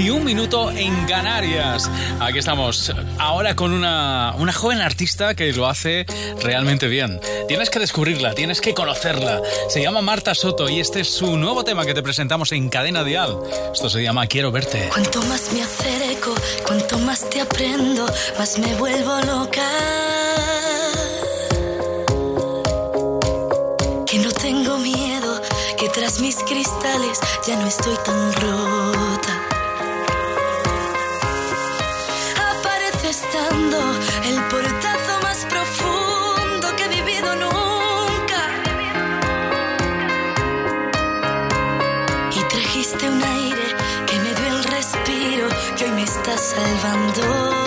y un minuto en Canarias. Aquí estamos, ahora con una, una joven artista que lo hace realmente bien. Tienes que descubrirla, tienes que conocerla. Se llama Marta Soto y este es su nuevo tema que te presentamos en Cadena Dial. Esto se llama Quiero verte. Cuanto más me acerco, cuanto más te aprendo, más me vuelvo loca. Que no tengo miedo, que tras mis cristales ya no estoy tan rota. Aparece estando el portazo más profundo que he vivido nunca. Y trajiste un aire que me dio el respiro que hoy me está salvando.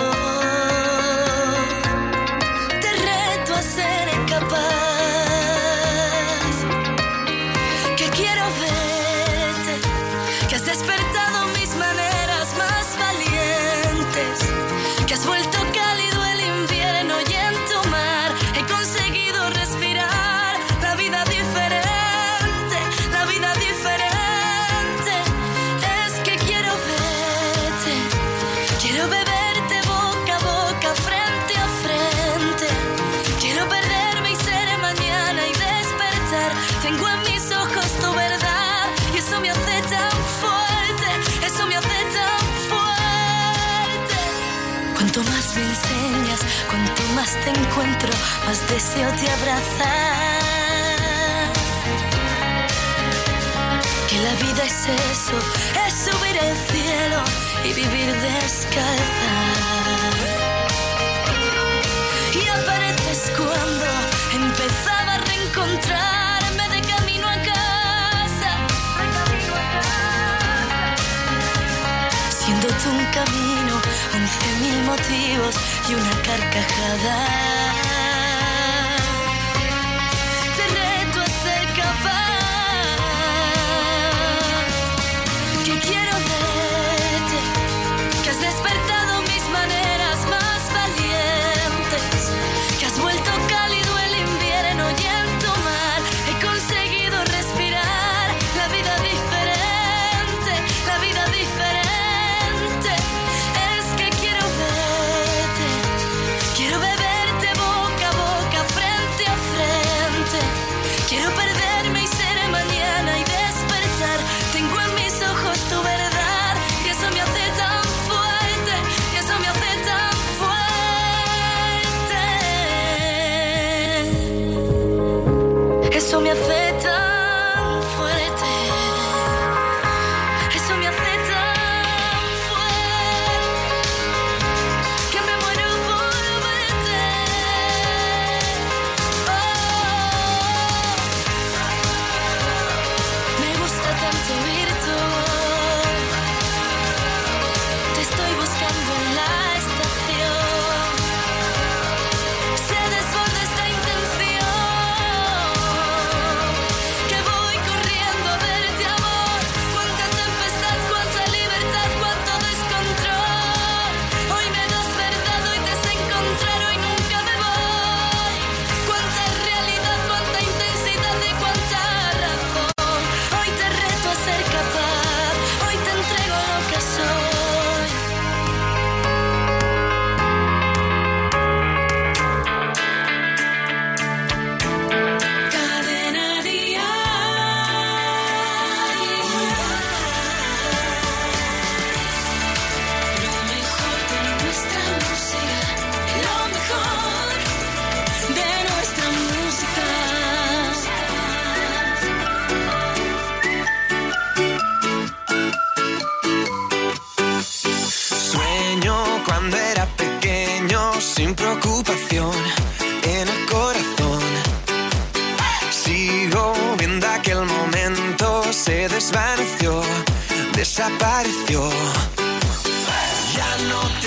Encuentro, más deseo te abrazar. Que la vida es eso, es subir al cielo y vivir descalza. Y apareces cuando empezaba a reencontrarme de camino a casa. Siendo tú un camino, motivos y una carcajada. Sin preocupación en el corazón. Sigo viendo aquel momento, se desvaneció, desapareció. Ya no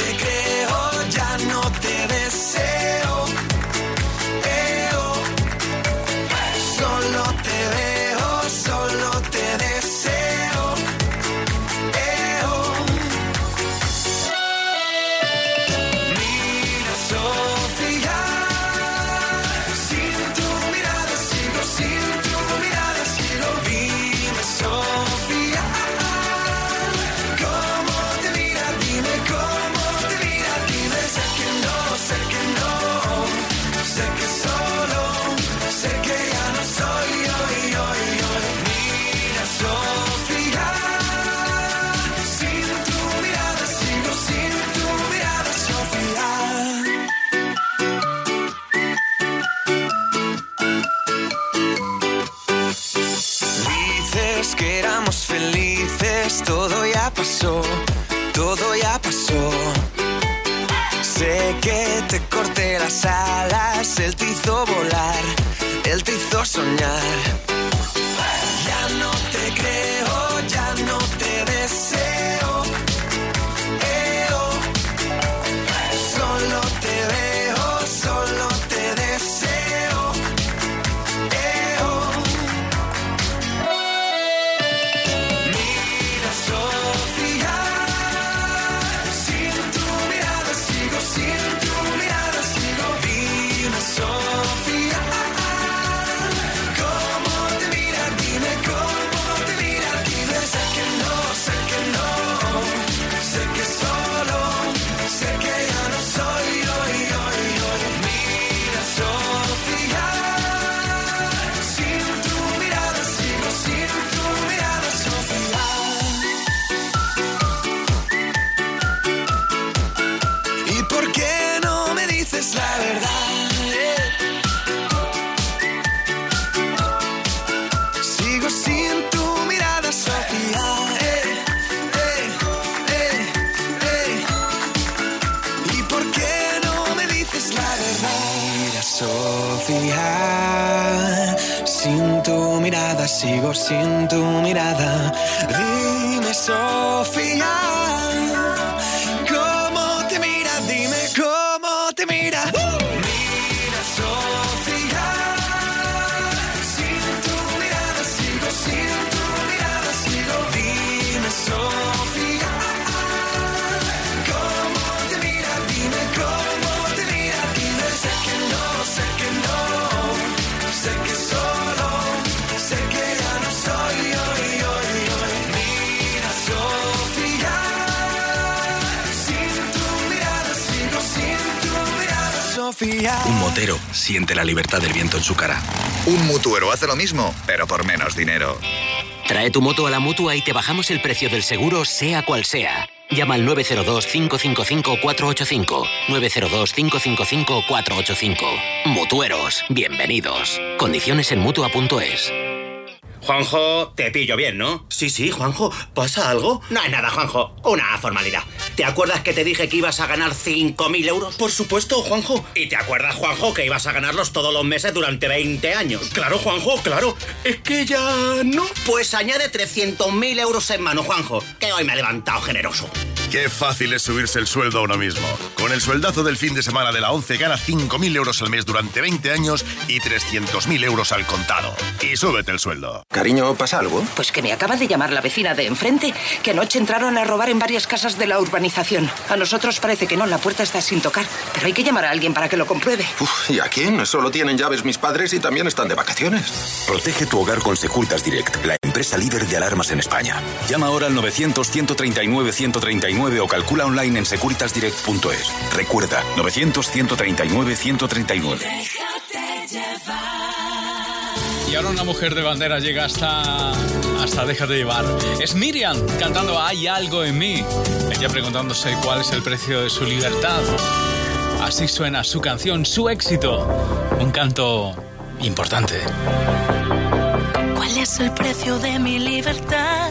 soñar. Siente la libertad del viento en su cara. Un mutuero hace lo mismo, pero por menos dinero. Trae tu moto a la mutua y te bajamos el precio del seguro, sea cual sea. Llama al 902-555-485. 902-555-485. Mutueros, bienvenidos. Condiciones en mutua.es. Juanjo, te pillo bien, ¿no? Sí, sí, Juanjo, ¿pasa algo? No es nada, Juanjo. Una formalidad. ¿Te acuerdas que te dije que ibas a ganar 5.000 euros? Por supuesto, Juanjo. ¿Y te acuerdas, Juanjo, que ibas a ganarlos todos los meses durante 20 años? Claro, Juanjo, claro. Es que ya no. Pues añade 300.000 euros en mano, Juanjo, que hoy me ha levantado generoso. Qué fácil es subirse el sueldo a uno mismo. Con el sueldazo del fin de semana de la 11 gana 5.000 euros al mes durante 20 años y 300.000 euros al contado. Y súbete el sueldo. Cariño, ¿pasa algo? Pues que me acaba de llamar la vecina de enfrente, que anoche entraron a robar en varias casas de la urbanización. A nosotros parece que no, la puerta está sin tocar, pero hay que llamar a alguien para que lo compruebe. Uf, ¿y a quién? Solo tienen llaves mis padres y también están de vacaciones. Protege tu hogar con Securitas Direct, la empresa líder de alarmas en España. Llama ahora al 900-139-139 o calcula online en securitasdirect.es. Recuerda, 900-139-139. Y ahora una mujer de bandera llega hasta. hasta Déjate llevar. Es Miriam cantando Hay algo en mí. Ella preguntándose cuál es el precio de su libertad. Así suena su canción, su éxito. Un canto importante. ¿Cuál es el precio de mi libertad?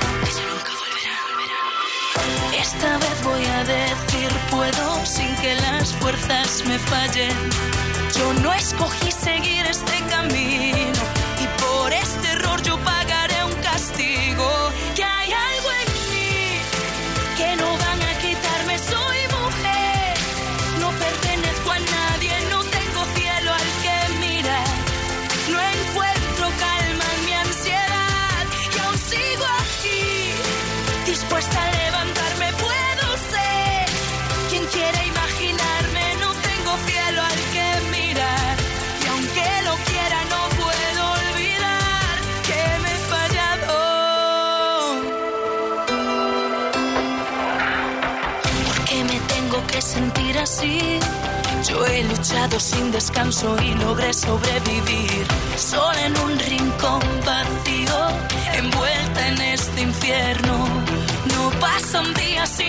Esta vez voy a decir puedo sin que las fuerzas me fallen. Yo no escogí seguir este camino y por este error yo pagaré un castigo.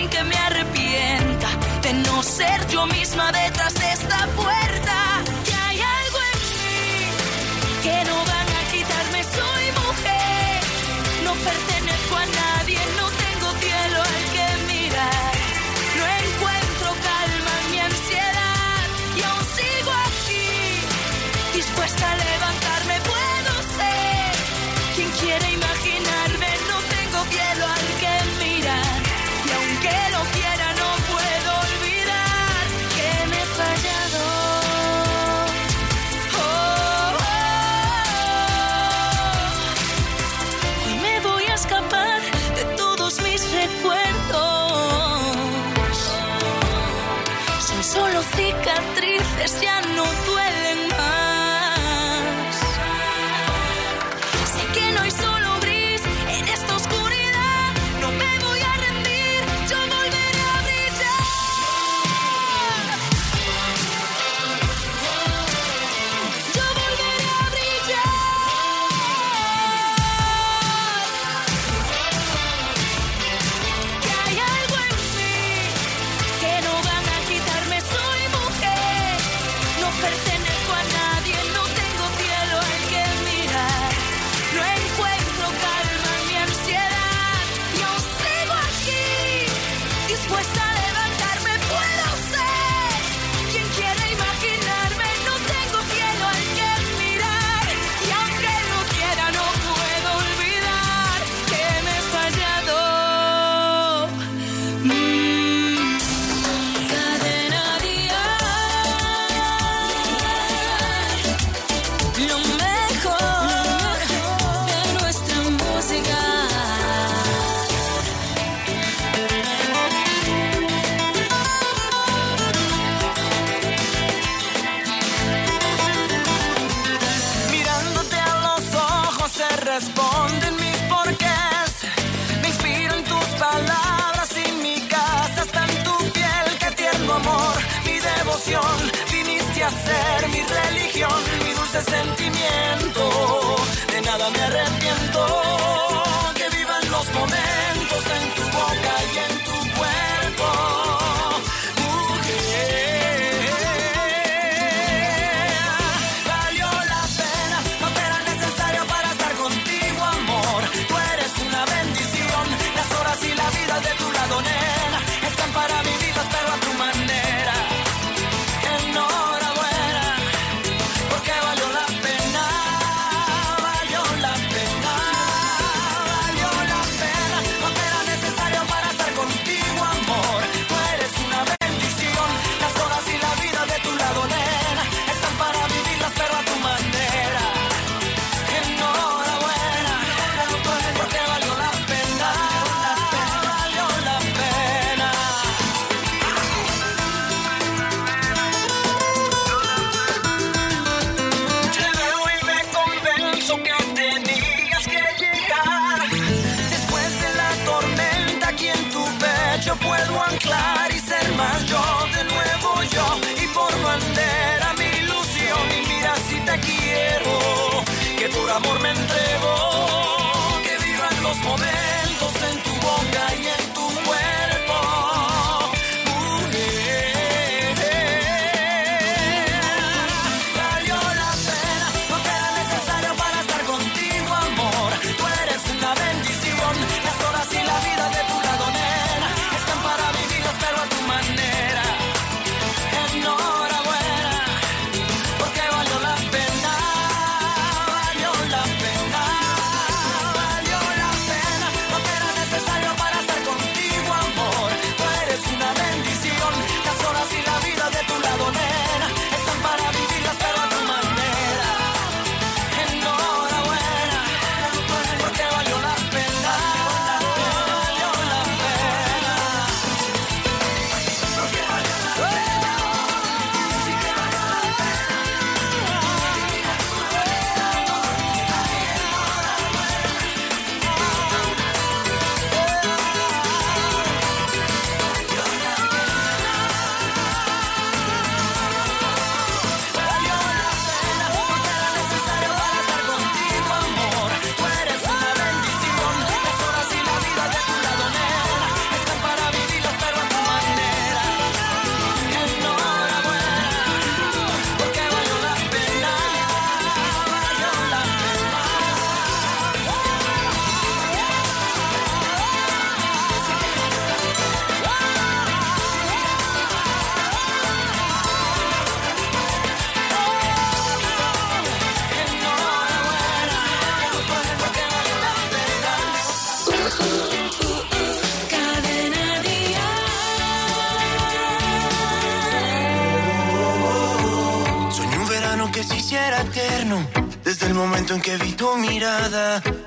Un día sin que me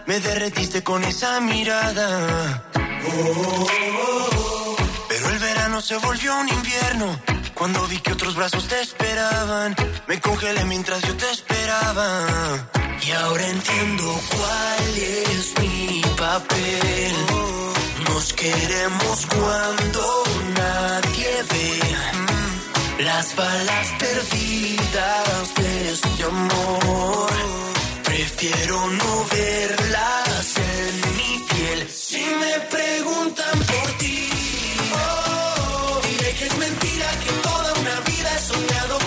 me derretiste con esa mirada. Pero el verano se volvió un invierno. Cuando vi que otros brazos te esperaban, me congelé mientras yo te esperaba. Y ahora entiendo cuál es mi papel. Nos queremos cuando nadie ve. Las balas perdidas de este amor. Prefiero no verlas en mi piel. Si me preguntan por ti, oh, diré que es mentira que toda una vida he soñado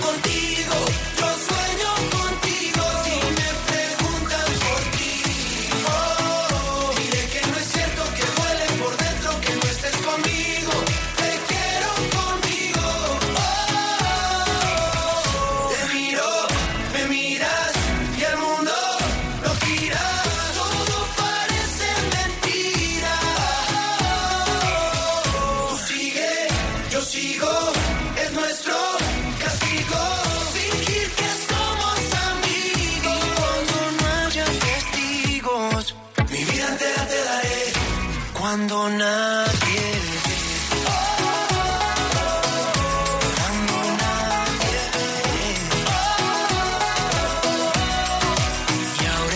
Cuando nadie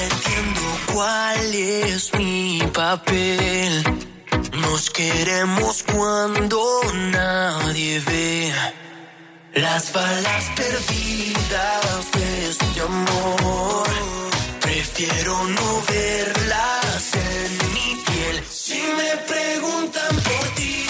entiendo cuál es mi papel. Nos queremos cuando nadie ve. Las balas perdidas de este amor. Prefiero no verlas en. Si me preguntan por ti,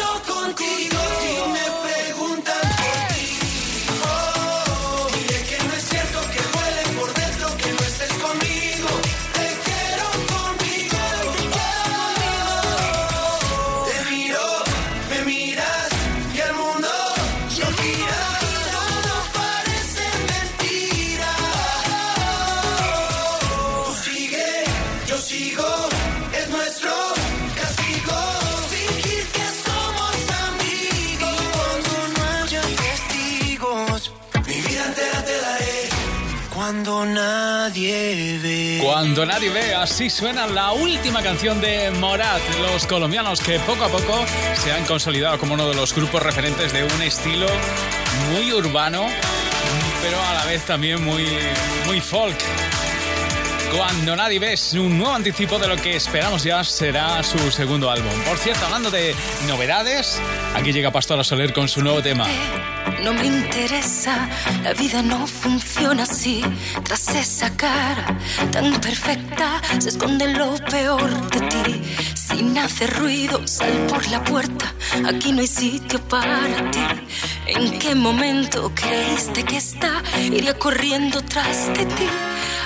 sueño contigo. Nadie. Cuando nadie ve, así suena la última canción de Morat, los colombianos que poco a poco se han consolidado como uno de los grupos referentes de un estilo muy urbano, pero a la vez también muy, muy folk. Cuando nadie ve es un nuevo anticipo de lo que esperamos ya será su segundo álbum. Por cierto, hablando de novedades, aquí llega Pastora Soler con su nuevo tema. No me interesa, la vida no funciona así. Tras esa cara tan perfecta se esconde lo peor de ti. Sin hacer ruido, sal por la puerta. Aquí no hay sitio para ti. ¿En qué momento creíste que esta iría corriendo tras de ti?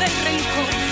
Del rencor.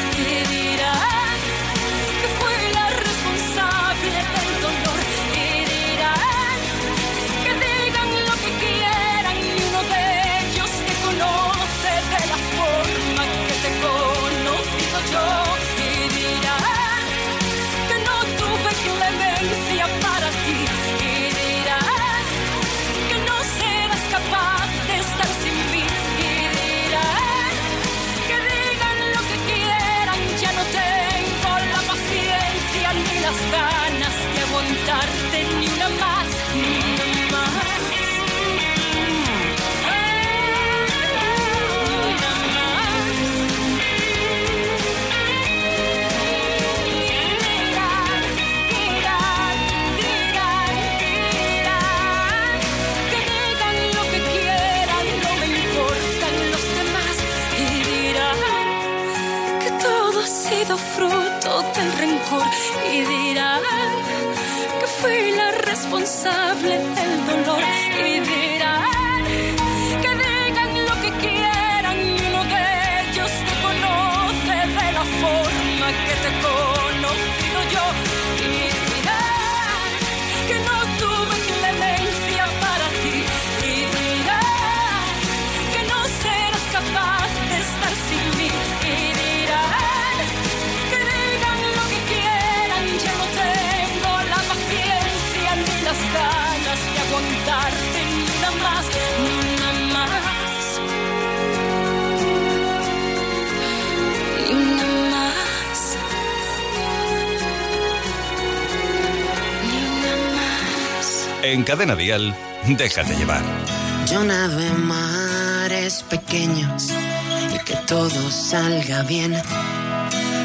Y dirán que fui la responsable Cadena Dial, déjate llevar. Yo nado en mares pequeños y que todo salga bien.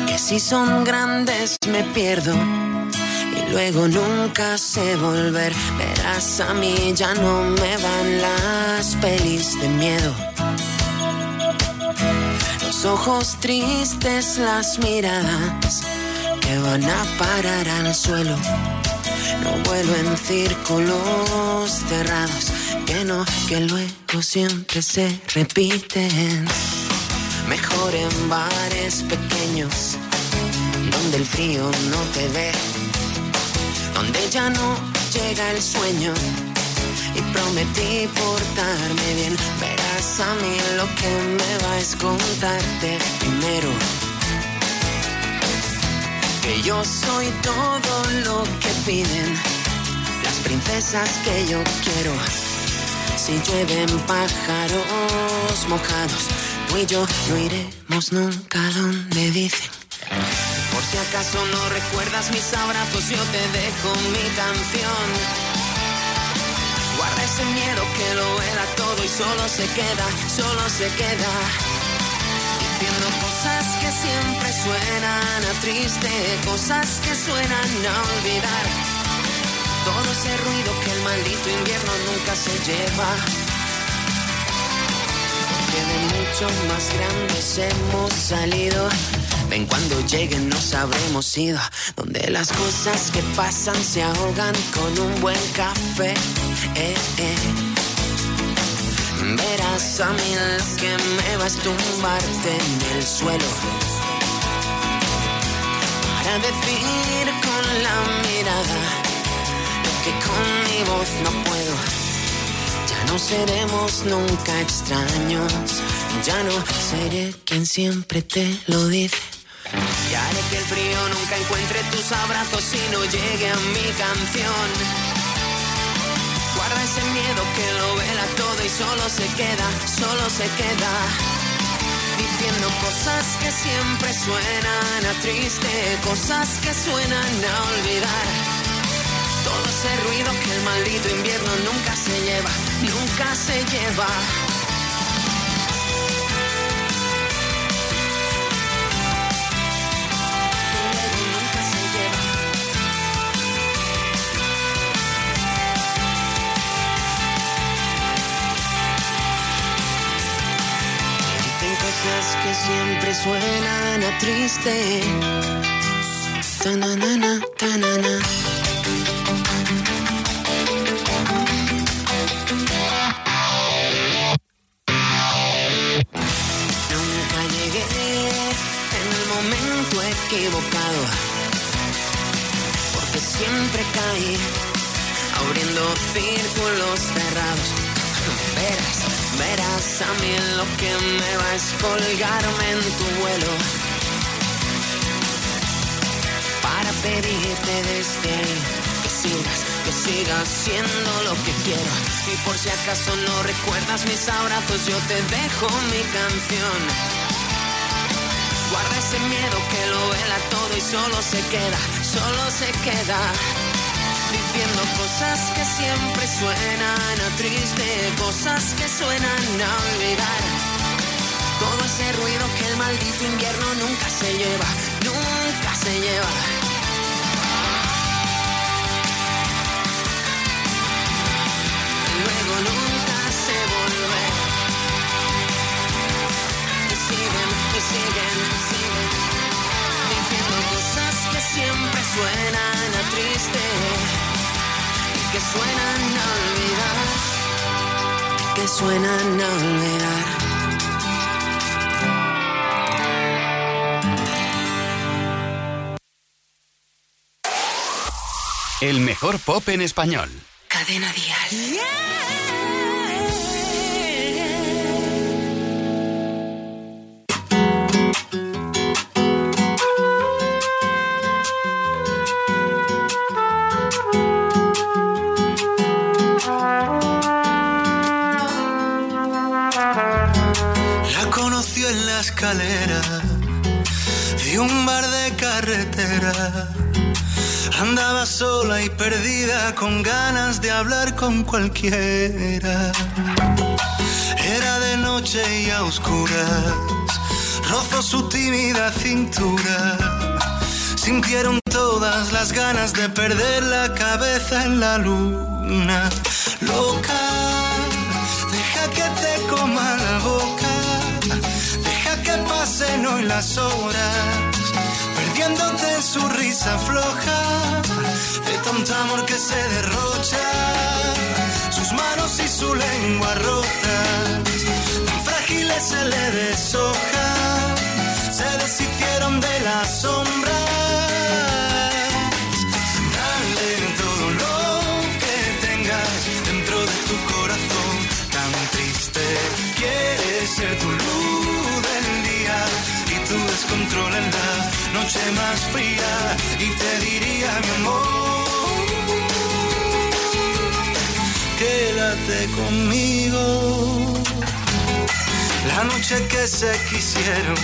Que si son grandes me pierdo y luego nunca sé volver. Verás, a mí ya no me van las pelis de miedo. Los ojos tristes, las miradas que van a parar al suelo. No vuelo en círculos cerrados, que no, que luego siempre se repiten. Mejor en bares pequeños, donde el frío no te ve, donde ya no llega el sueño. Y prometí portarme bien, verás a mí lo que me va es contarte primero que yo soy todo lo que piden las princesas que yo quiero. Si llueven pájaros mojados, tú y yo no iremos nunca donde dicen. Por si acaso no recuerdas mis abrazos, yo te dejo mi canción. Guarda ese miedo que lo vela todo y solo se queda, solo se queda diciendo cosas que siempre suenan a triste, cosas que suenan a olvidar. Todo ese ruido que el maldito invierno nunca se lleva. Porque de mucho más grandes hemos salido. Ven cuando lleguen nos habremos ido. Donde las cosas que pasan se ahogan con un buen café. Eh, eh. Verás a mí lo que me vas a tumbarte en el suelo. Para decir con la mirada lo que con mi voz no puedo. Ya no seremos nunca extraños. Ya no seré quien siempre te lo dice. Y haré que el frío nunca encuentre tus abrazos y no llegue a mi canción. Ese miedo que lo vela todo y solo se queda, solo se queda. Diciendo cosas que siempre suenan a triste, cosas que suenan a olvidar. Todo ese ruido que el maldito invierno nunca se lleva. Nunca se lleva. Siempre suenan a triste. Ta-na-na-na, ta-na-na. Nunca llegué en el momento equivocado, porque siempre caí abriendo círculos cerrados. Verás, verás a mí lo que me va es colgarme en tu vuelo para pedirte desde ahí que sigas, que sigas siendo lo que quiero. Y por si acaso no recuerdas mis abrazos, yo te dejo mi canción. Guarda ese miedo que lo vela todo y solo se queda, solo se queda diciendo cosas que siempre suenan a triste, cosas que suenan a olvidar. Todo ese ruido que el maldito invierno nunca se lleva, nunca se lleva. Luego nunca se vuelve. Y siguen, y siguen, y siguen. Diciendo cosas que siempre suenan que suenan a olvidar, que suenan a olvidar. El mejor pop en español. Cadena Dial. La de un bar de carretera. Andaba sola y perdida con ganas de hablar con cualquiera. Era de noche y a oscuras, rozó su tímida cintura. Sintieron todas las ganas de perder la cabeza en la luna. Loca, deja que te coma la boca, pasen hoy las horas, perdiéndote en su risa floja, de tanto amor que se derrocha, sus manos y su lengua rotas, tan frágiles se le deshoja, se deshicieron de las sombras. Dale todo la noche más fría. Y te diría, mi amor, quédate conmigo. La noche que se quisieron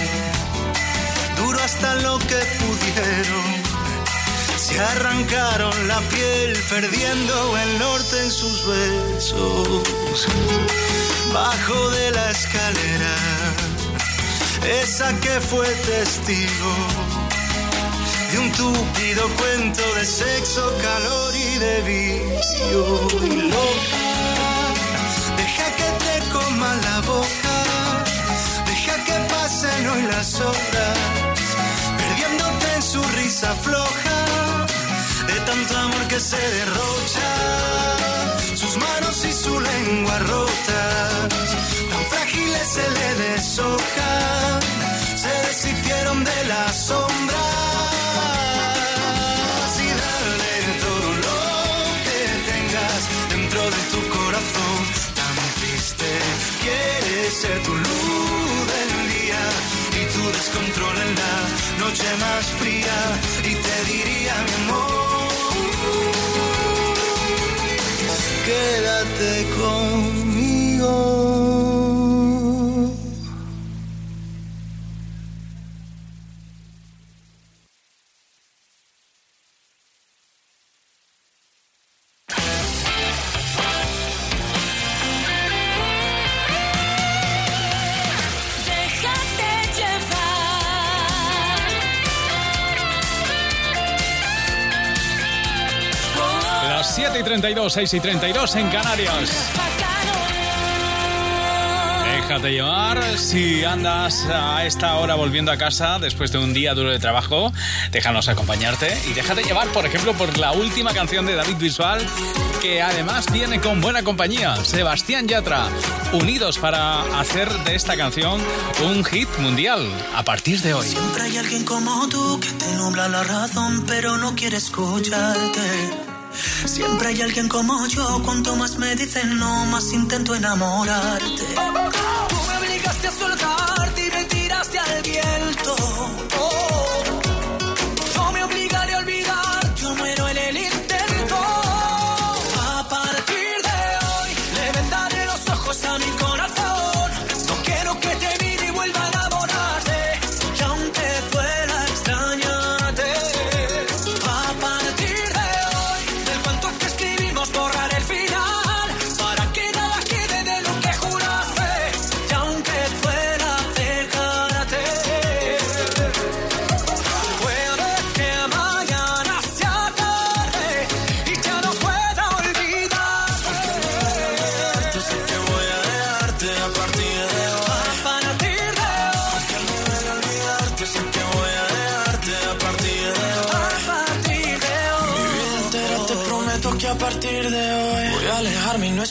duró hasta lo que pudieron. Se arrancaron la piel perdiendo el norte en sus besos. Bajo de la escalera, esa que fue testigo de un túpido cuento de sexo, calor y de vicio. Loca, deja que te coma la boca, deja que pasen hoy las horas perdiéndote en su risa floja, de tanto amor que se derrocha, sus manos y su lengua rotas, frágiles se le deshojan, se deshicieron de las sombras. Y dale todo lo que tengas dentro de tu corazón, tan triste, quieres ser tu luz del día y tu descontrol en la noche más fría y te diría mi amor quédate conmigo 7 y 32, 6 y 32 en Canarias. Déjate llevar. Si andas a esta hora volviendo a casa después de un día duro de trabajo, déjanos acompañarte y déjate llevar, por ejemplo, por la última canción de David Visual, que además viene con buena compañía, Sebastián Yatra, unidos para hacer de esta canción un hit mundial a partir de hoy. Siempre hay alguien como tú que te nubla la razón, pero no quiere escucharte. Siempre hay alguien como yo, cuanto más me dicen no, más intento enamorarte. Tú me obligaste a soltarte y me tiraste al viento.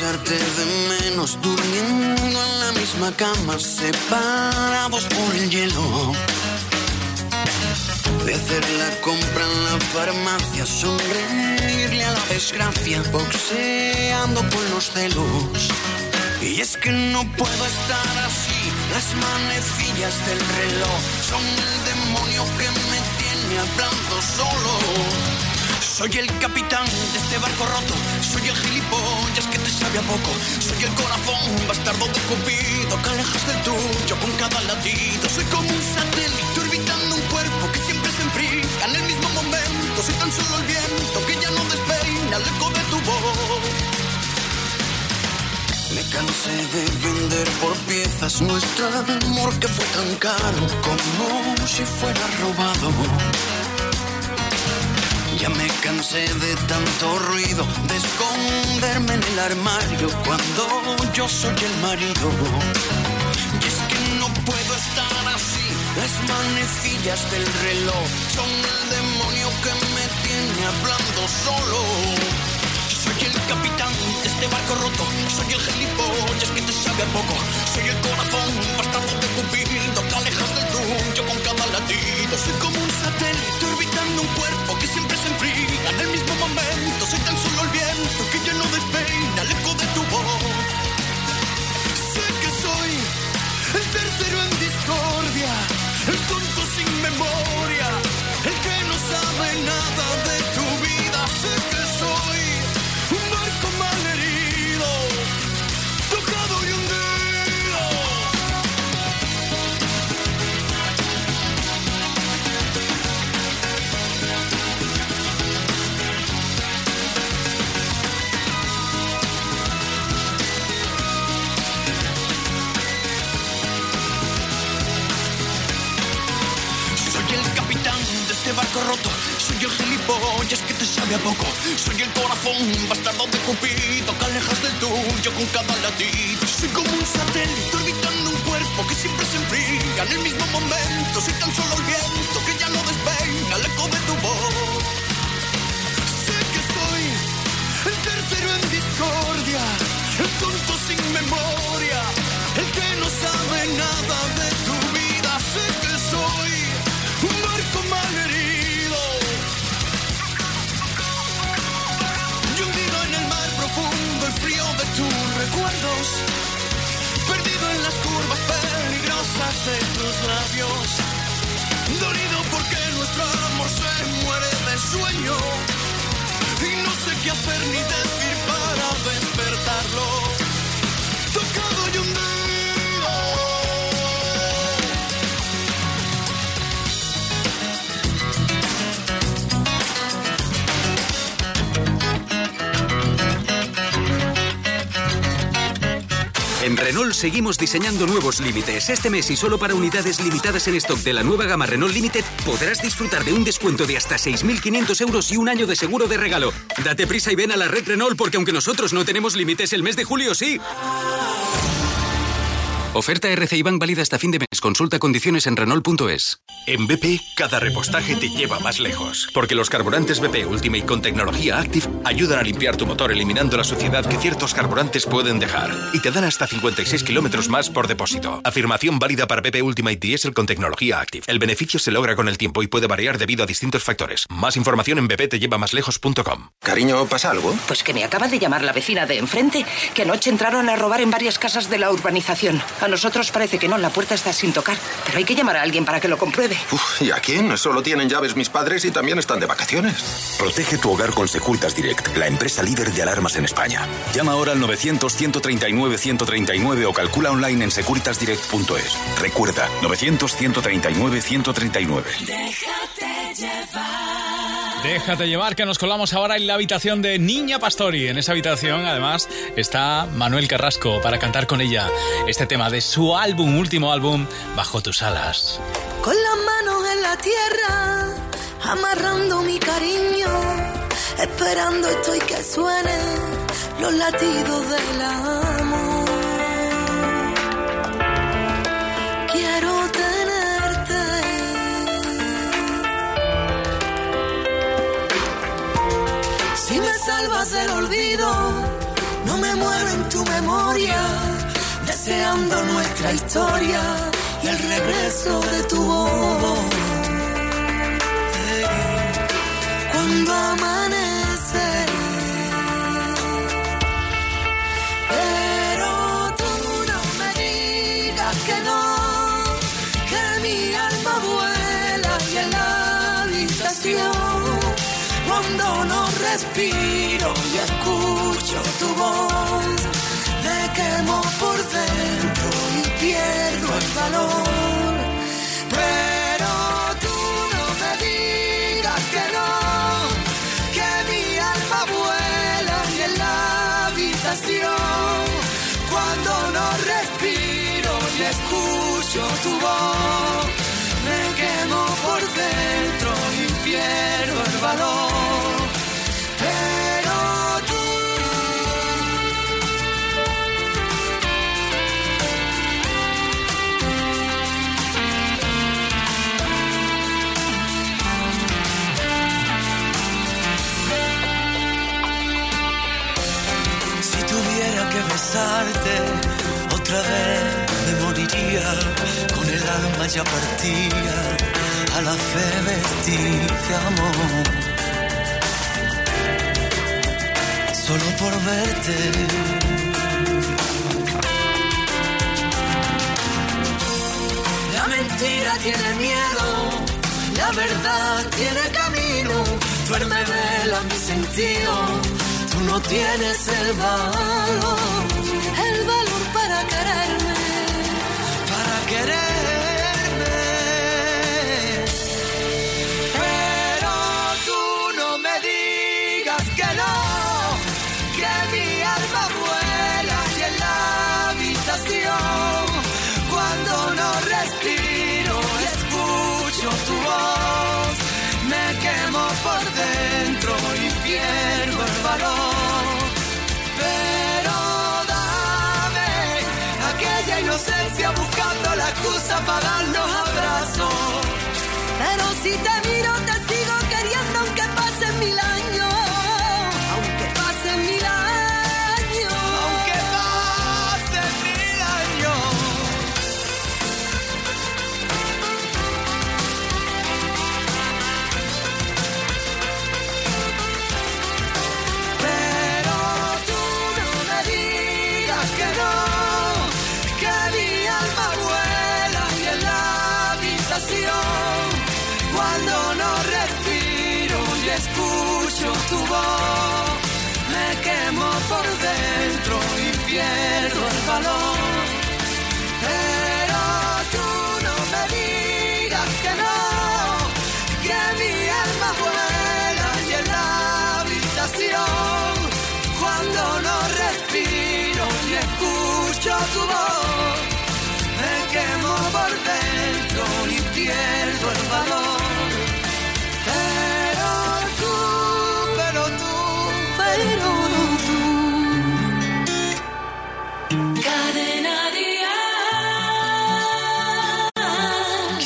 de menos durmiendo en la misma cama, separados por el hielo. De hacer la compra en la farmacia, sonreírle a la desgracia, boxeando con los celos. Y es que no puedo estar así, las manecillas del reloj son el demonio que me tiene hablando solo. Soy el capitán de este barco roto, soy el gilipollas que te sabe a poco, soy el corazón bastardo de Cupido que alejas del tuyo con cada latido. Soy como un satélite orbitando un cuerpo que siempre se enfría en el mismo momento. Soy tan solo el viento que ya no despeina el eco de tu voz. Me cansé de vender por piezas nuestro amor que fue tan caro como si fuera robado. Ya me cansé de tanto ruido, de esconderme en el armario cuando yo soy el marido. Y es que no puedo estar así, las manecillas del reloj son el demonio que me tiene hablando solo. capitán de este barco roto. Soy el gilipollas que te sabe a poco. Soy el corazón bastardo de cupido que alejas del tuyo con cada latido. Soy como un satélite un cuerpo que siempre se enfría poco. Soy el corazón bastardo de Cupido que alejas del tuyo con cada latido. Soy como un satélite orbitando un cuerpo que siempre se enfría en el mismo momento. Soy tan solo el viento que ya no despeina el eco de tu voz. Sé que soy el tercero en discordia, el tonto sin memoria, el que no sabe nada de tu vida. De tus labios. Dolido porque nuestro amor se muere de sueño. Y no sé qué hacer ni decir En Renault seguimos diseñando nuevos límites. Este mes y solo para unidades limitadas en stock de la nueva gama Renault Limited podrás disfrutar de un descuento de hasta 6.500 euros y un año de seguro de regalo. Date prisa y ven a la red Renault porque aunque nosotros no tenemos límites, el mes de julio sí. Oferta RCI Bank válida hasta fin de mes. Consulta condiciones en Renault.es. En BP, cada repostaje te lleva más lejos. Porque los carburantes BP Ultimate con tecnología Active ayudan a limpiar tu motor eliminando la suciedad que ciertos carburantes pueden dejar. Y te dan hasta 56 kilómetros más por depósito. Afirmación válida para BP Ultimate Diesel con tecnología Active. El beneficio se logra con el tiempo y puede variar debido a distintos factores. Más información en bptellevamaslejos.com. Cariño, ¿pasa algo? Pues que me acaba de llamar la vecina de enfrente, que anoche entraron a robar en varias casas de la urbanización. A nosotros parece que no, la puerta está sin tocar, pero hay que llamar a alguien para que lo compruebe. Uf, ¿y a quién? Solo tienen llaves mis padres y también están de vacaciones. Protege tu hogar con Securitas Direct, la empresa líder de alarmas en España. Llama ahora al 900-139-139 o calcula online en securitasdirect.es. Recuerda, 900-139-139. Déjate llevar. Déjate llevar, que nos colamos ahora en la habitación de Niña Pastori. En esa habitación, además, está Manuel Carrasco para cantar con ella este tema de su álbum, último álbum, Bajo tus alas. Con las manos en la tierra, amarrando mi cariño, esperando estoy que suenen los latidos del amor. Salvas del olvido, no me muero en tu memoria, deseando nuestra historia y el regreso de tu voz. Cuando amanece, respiro y escucho tu voz, me quemo por dentro y pierdo el valor. Pero tú no me digas que no, que mi alma vuela y en la habitación, cuando no respiro y escucho tu voz, me quemo por dentro y pierdo el valor. Alma ya partía a la fe de amor. Solo por verte. La mentira tiene miedo, la verdad tiene camino. Duerme, vela mi sentido, tú no tienes el valor. El valor para quererme. Para quererme. Excusa para.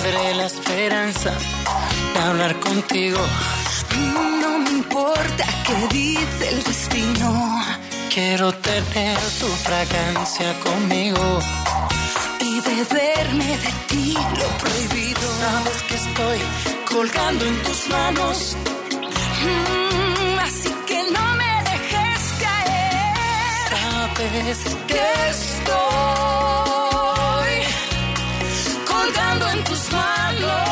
perderé la esperanza de hablar contigo. No me importa qué dice el destino. Quiero tener tu fragancia conmigo. Y beberme de ti lo prohibido. Sabes que estoy colgando en tus manos. Mm, así que no me dejes caer. Sabes que estoy colgando en tus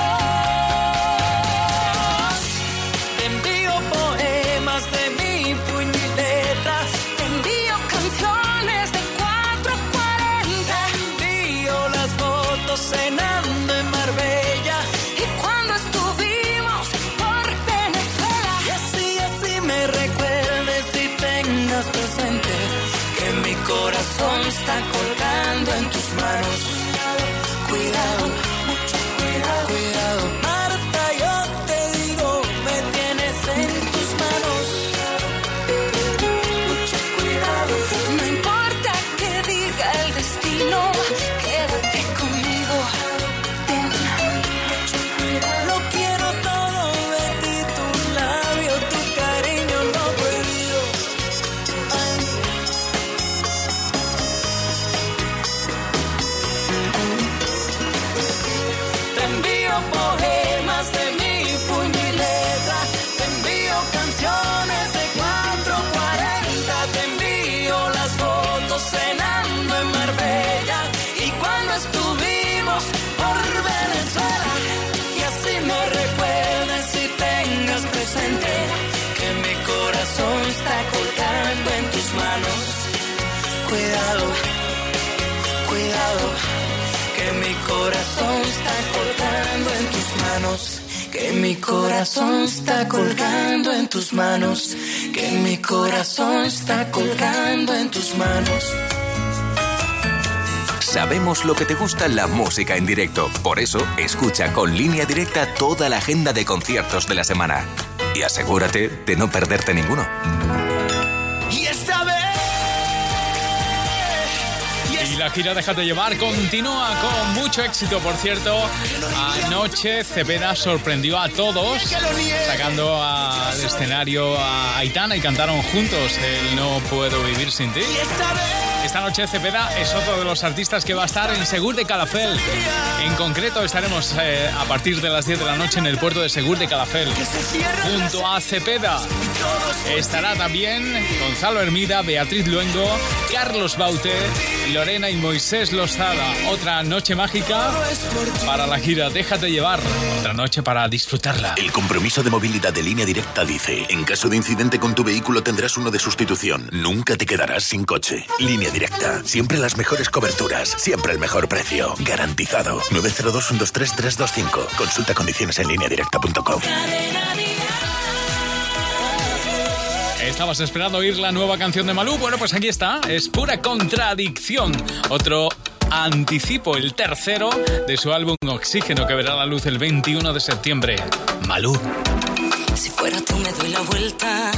corazón está colgando en tus manos, que mi corazón está colgando en tus manos. Sabemos lo que te gusta la música en directo. Por eso, escucha con línea directa toda la agenda de conciertos de la semana. Y asegúrate de no perderte ninguno. La gira Déjate llevar continúa con mucho éxito, por cierto. Anoche Cepeda sorprendió a todos sacando al escenario a Aitana y cantaron juntos el No puedo vivir sin ti. Esta noche Cepeda es otro de los artistas que va a estar en Segur de Calafel. En concreto estaremos eh, a partir de las 10 de la noche en el puerto de Segur de Calafel. Junto a Cepeda estará también Gonzalo Hermida, Beatriz Luengo, Carlos Baute, Lorena y Moisés Lozada. Otra noche mágica para la gira Déjate llevar. Otra noche para disfrutarla. El compromiso de movilidad de línea directa dice, en caso de incidente con tu vehículo tendrás uno de sustitución. Nunca te quedarás sin coche. Línea directa. Siempre las mejores coberturas. Siempre el mejor precio. Garantizado. 902-123-325. Consulta condiciones en línea directa.com. ¿Estabas esperando oír la nueva canción de Malú? Bueno, pues aquí está. Es pura contradicción. Otro anticipo, el tercero de su álbum Oxígeno que verá la luz el 21 de septiembre. Malú. Si fuera tú me doy la vuelta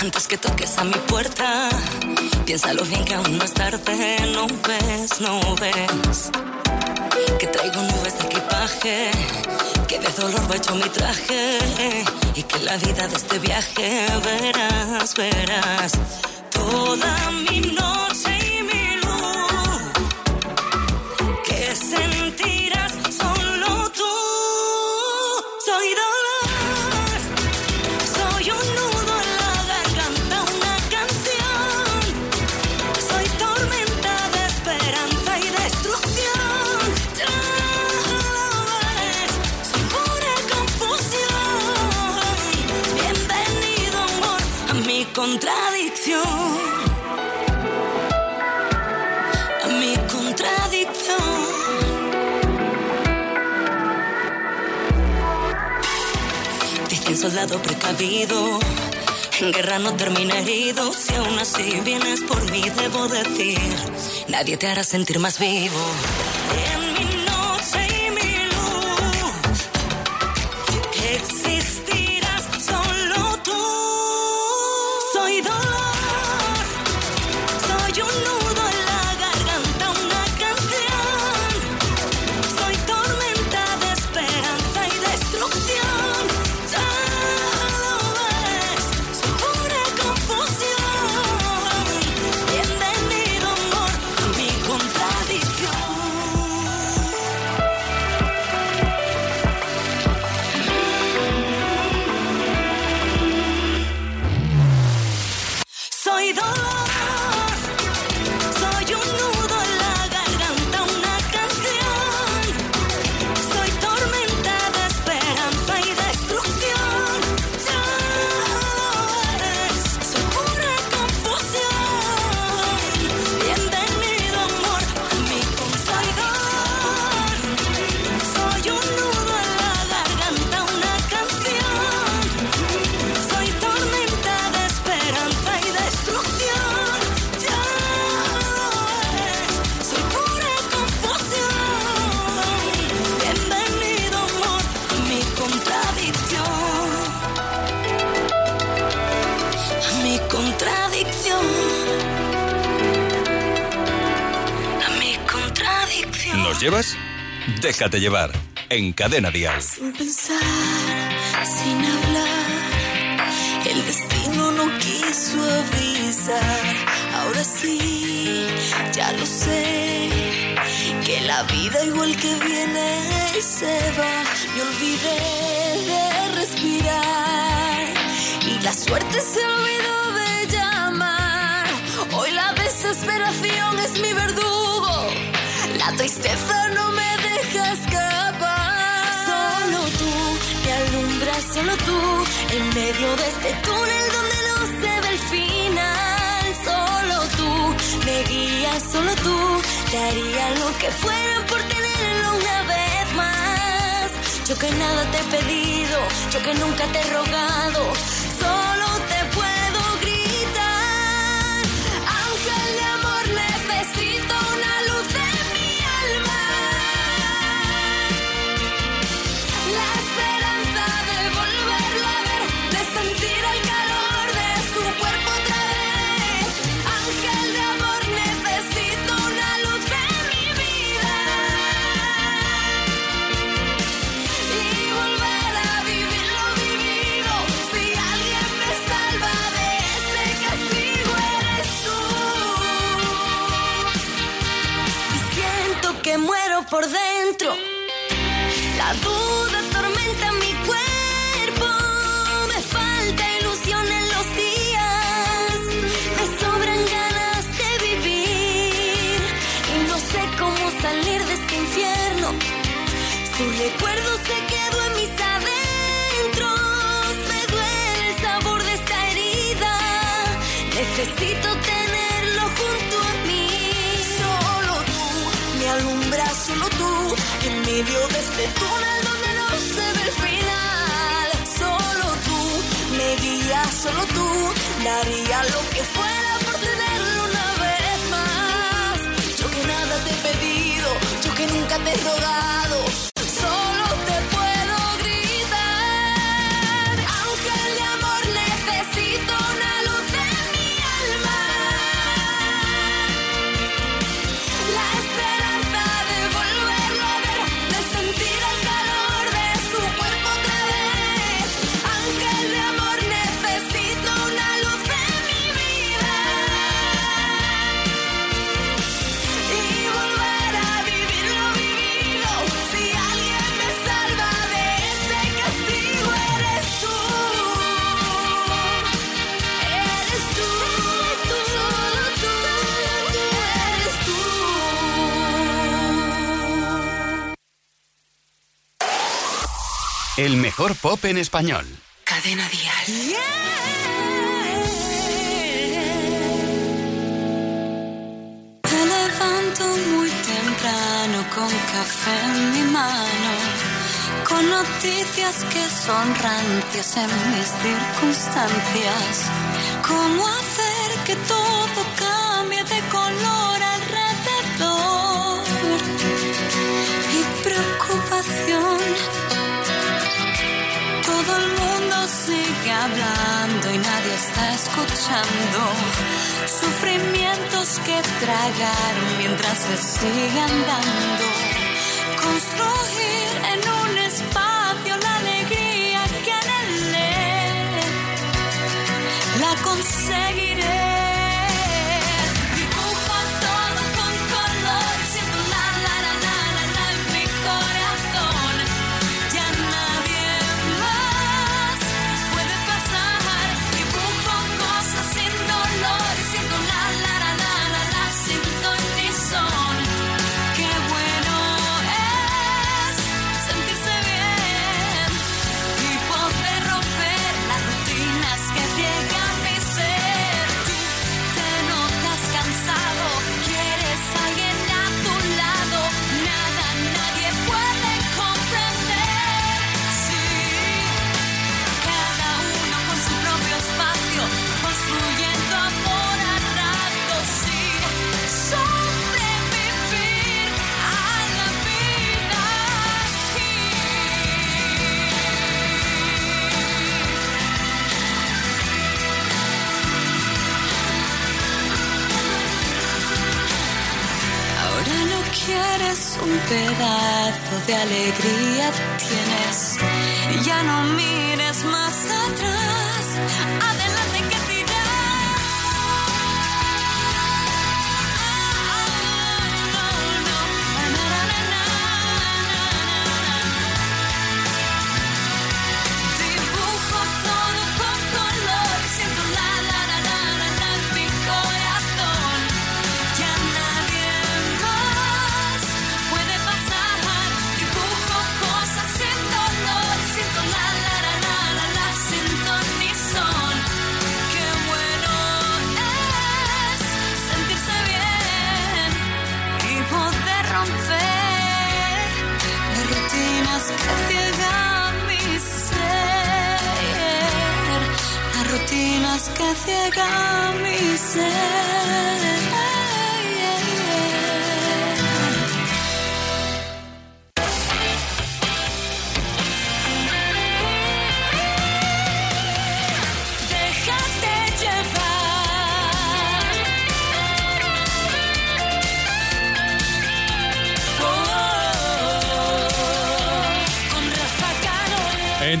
antes que toques a mi puerta. Piénsalo bien que aún no es tarde, no ves, no ves. Que traigo nubes de equipaje, que de dolor va hecho mi traje. Y que la vida de este viaje verás, verás. Toda mi noche mi contradicción. Soldado precavido, en guerra no termina herido. Si aún así vienes por mí, debo decir, nadie te hará sentir más vivo. Llevas? Déjate llevar. En Cadena Dial. Sin pensar, sin hablar, el destino no quiso avisar. Ahora sí, ya lo sé, que la vida igual que viene se va. Me olvidé de respirar y la suerte se olvidó de llamar. Hoy la desesperación es mi verdugo, Gato y Stefano me deja escapar. Solo tú me alumbras, solo tú, en medio de este túnel donde no se ve el final. Solo tú me guías, solo tú, daría lo que fuera por tenerlo una vez más. Yo que nada te he pedido, yo que nunca te he rogado, solo exilio desde este túnel donde no se ve el final. Solo tú me guías, solo tú daría lo que fuera por tenerlo una vez más. Yo que nada te he pedido, yo que nunca te he rogado. El mejor pop en español. Cadena Díaz. Yeah. Te levanto muy temprano con café en mi mano. Con noticias que son rancias en mis circunstancias. ¿Cómo hacer que todo cambie de color alrededor? Mi preocupación hablando y nadie está escuchando. Sufrimientos que tragar mientras se sigan dando. Construir en un espacio pedazo de alegría tienes. Ya no mires más.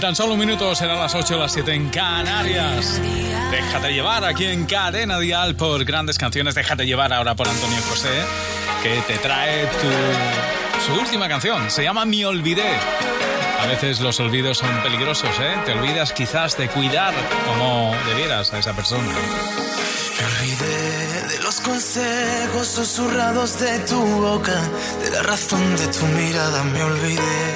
Tan solo un minuto serán las 8 o las 7 en Canarias. Déjate llevar aquí en Cadena Dial por grandes canciones. Déjate llevar ahora por Antonio José, que te trae tu, su última canción. Se llama Mi Olvidé. A veces los olvidos son peligrosos, ¿eh? Te olvidas quizás de cuidar como debieras a esa persona. Me olvidé de los consejos susurrados de tu boca, de la razón de tu mirada. Me olvidé